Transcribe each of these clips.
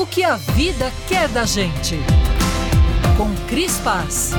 O que a vida quer da gente. Com Cris Paz.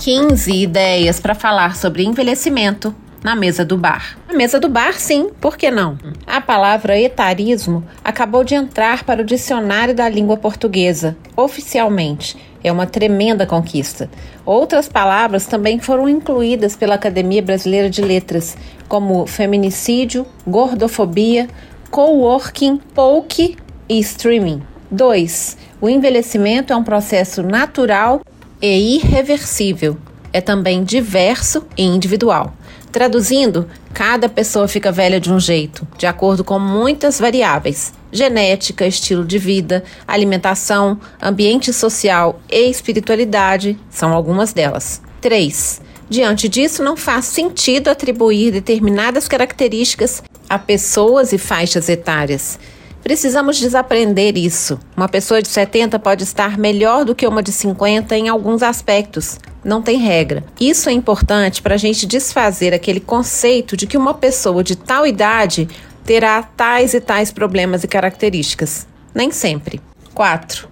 Quinze ideias para falar sobre envelhecimento na mesa do bar. Na mesa do bar, sim, por que não? A palavra etarismo acabou de entrar para o dicionário da língua portuguesa, oficialmente. É uma tremenda conquista. Outras palavras também foram incluídas pela Academia Brasileira de Letras, como feminicídio, gordofobia, coworking, poke e streaming. 2. O envelhecimento é um processo natural e irreversível. É também diverso e individual. Traduzindo, cada pessoa fica velha de um jeito, de acordo com muitas variáveis: genética, estilo de vida, alimentação, ambiente social e espiritualidade são algumas delas. 3. Diante disso, não faz sentido atribuir determinadas características a pessoas e faixas etárias. Precisamos desaprender isso. Uma pessoa de 70 pode estar melhor do que uma de 50 em alguns aspectos, não tem regra. Isso é importante para a gente desfazer aquele conceito de que uma pessoa de tal idade terá tais e tais problemas e características. Nem sempre. 4.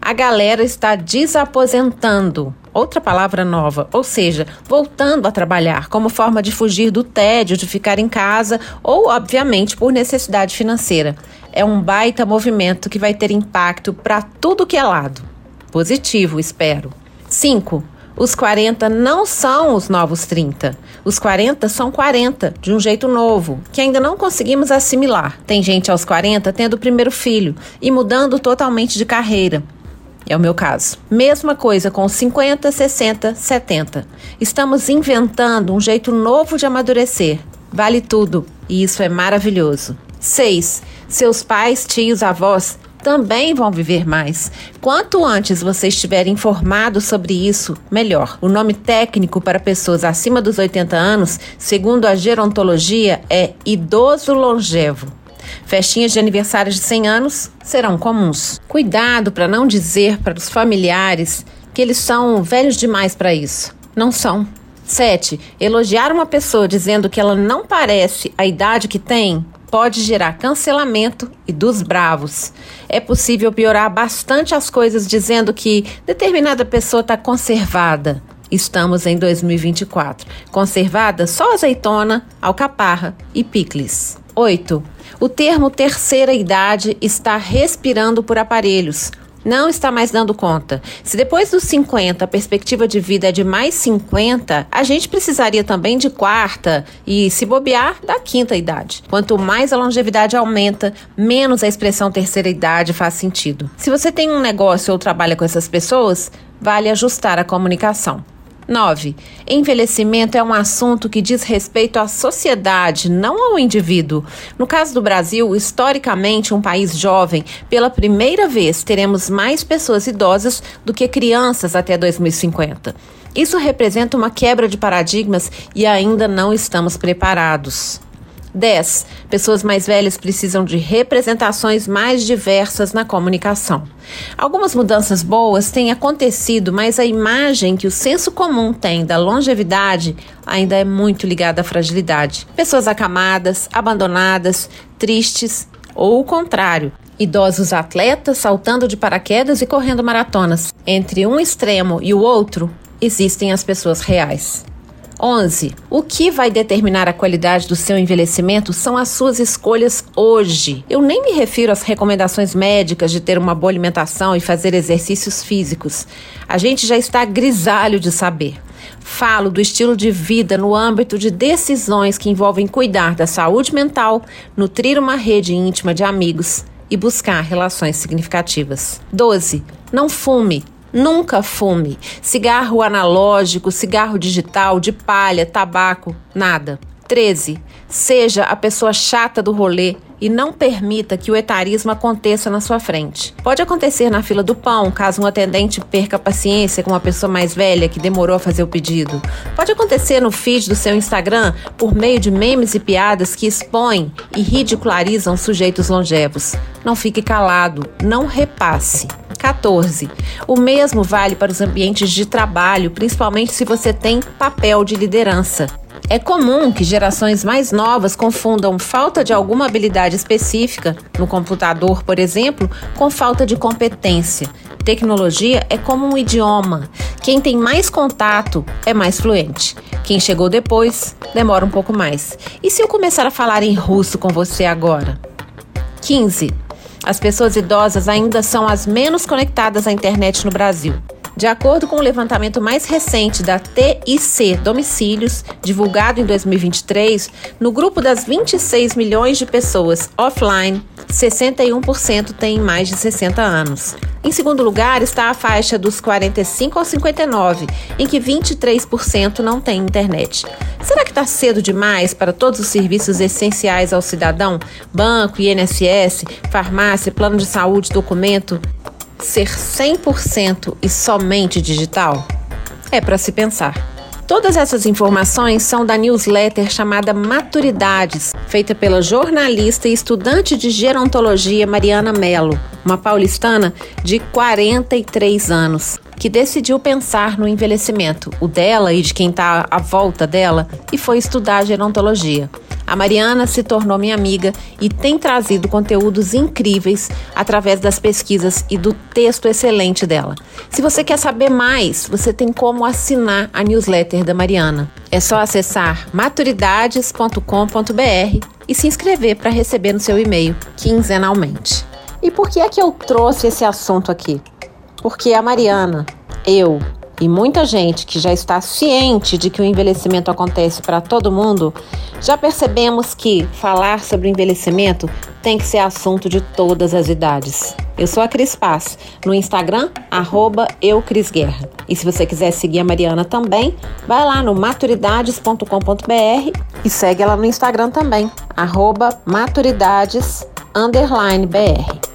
A galera está desaposentando. Outra palavra nova, ou seja, voltando a trabalhar como forma de fugir do tédio de ficar em casa ou, obviamente, por necessidade financeira. É um baita movimento que vai ter impacto para tudo que é lado. Positivo, espero. 5. Os 40 não são os novos 30. Os 40 são 40, de um jeito novo, que ainda não conseguimos assimilar. Tem gente aos 40 tendo o primeiro filho e mudando totalmente de carreira. É o meu caso. Mesma coisa com 50, 60, 70. Estamos inventando um jeito novo de amadurecer. Vale tudo e isso é maravilhoso. 6. Seus pais, tios, avós também vão viver mais. Quanto antes você estiver informado sobre isso, melhor. O nome técnico para pessoas acima dos 80 anos, segundo a gerontologia, é idoso longevo. Festinhas de aniversário de 100 anos serão comuns. Cuidado para não dizer para os familiares que eles são velhos demais para isso. Não são. 7. Elogiar uma pessoa dizendo que ela não parece a idade que tem pode gerar cancelamento e dos bravos. É possível piorar bastante as coisas dizendo que determinada pessoa está conservada. Estamos em 2024. Conservada só azeitona, alcaparra e picles. 8. O termo terceira idade está respirando por aparelhos não está mais dando conta. Se depois dos 50 a perspectiva de vida é de mais 50, a gente precisaria também de quarta e, se bobear, da quinta idade. Quanto mais a longevidade aumenta, menos a expressão terceira idade faz sentido. Se você tem um negócio ou trabalha com essas pessoas, vale ajustar a comunicação. 9. Envelhecimento é um assunto que diz respeito à sociedade, não ao indivíduo. No caso do Brasil, historicamente um país jovem, pela primeira vez teremos mais pessoas idosas do que crianças até 2050. Isso representa uma quebra de paradigmas e ainda não estamos preparados. 10. Pessoas mais velhas precisam de representações mais diversas na comunicação. Algumas mudanças boas têm acontecido, mas a imagem que o senso comum tem da longevidade ainda é muito ligada à fragilidade. Pessoas acamadas, abandonadas, tristes ou o contrário, idosos atletas saltando de paraquedas e correndo maratonas. Entre um extremo e o outro, existem as pessoas reais. 11. O que vai determinar a qualidade do seu envelhecimento são as suas escolhas hoje. Eu nem me refiro às recomendações médicas de ter uma boa alimentação e fazer exercícios físicos. A gente já está grisalho de saber. Falo do estilo de vida no âmbito de decisões que envolvem cuidar da saúde mental, nutrir uma rede íntima de amigos e buscar relações significativas. 12. Não fume, Nunca fume. Cigarro analógico, cigarro digital, de palha, tabaco, nada. 13. Seja a pessoa chata do rolê e não permita que o etarismo aconteça na sua frente. Pode acontecer na fila do pão, caso um atendente perca a paciência com uma pessoa mais velha que demorou a fazer o pedido. Pode acontecer no feed do seu Instagram por meio de memes e piadas que expõem e ridicularizam sujeitos longevos. Não fique calado, não repasse. 14. O mesmo vale para os ambientes de trabalho, principalmente se você tem papel de liderança. É comum que gerações mais novas confundam falta de alguma habilidade específica, no computador, por exemplo, com falta de competência. Tecnologia é como um idioma. Quem tem mais contato é mais fluente. Quem chegou depois demora um pouco mais. E se eu começar a falar em russo com você agora? 15. As pessoas idosas ainda são as menos conectadas à internet no Brasil. De acordo com o levantamento mais recente da TIC Domicílios, divulgado em 2023, no grupo das 26 milhões de pessoas offline, 61% têm mais de 60 anos. Em segundo lugar está a faixa dos 45 aos 59, em que 23% não têm internet. Será que está cedo demais para todos os serviços essenciais ao cidadão? Banco, INSS, farmácia, plano de saúde, documento ser 100% e somente digital? É para se pensar. Todas essas informações são da newsletter chamada Maturidades, feita pela jornalista e estudante de gerontologia Mariana Mello, uma paulistana de 43 anos, que decidiu pensar no envelhecimento, o dela e de quem está à volta dela, e foi estudar gerontologia. A Mariana se tornou minha amiga e tem trazido conteúdos incríveis através das pesquisas e do texto excelente dela. Se você quer saber mais, você tem como assinar a newsletter da Mariana. É só acessar maturidades.com.br e se inscrever para receber no seu e-mail quinzenalmente. E por que é que eu trouxe esse assunto aqui? Porque a Mariana, eu e muita gente que já está ciente de que o envelhecimento acontece para todo mundo, já percebemos que falar sobre envelhecimento tem que ser assunto de todas as idades. Eu sou a Cris Paz, no Instagram, arroba eucrisguerra. E se você quiser seguir a Mariana também, vai lá no maturidades.com.br e segue ela no Instagram também, arroba maturidades_br.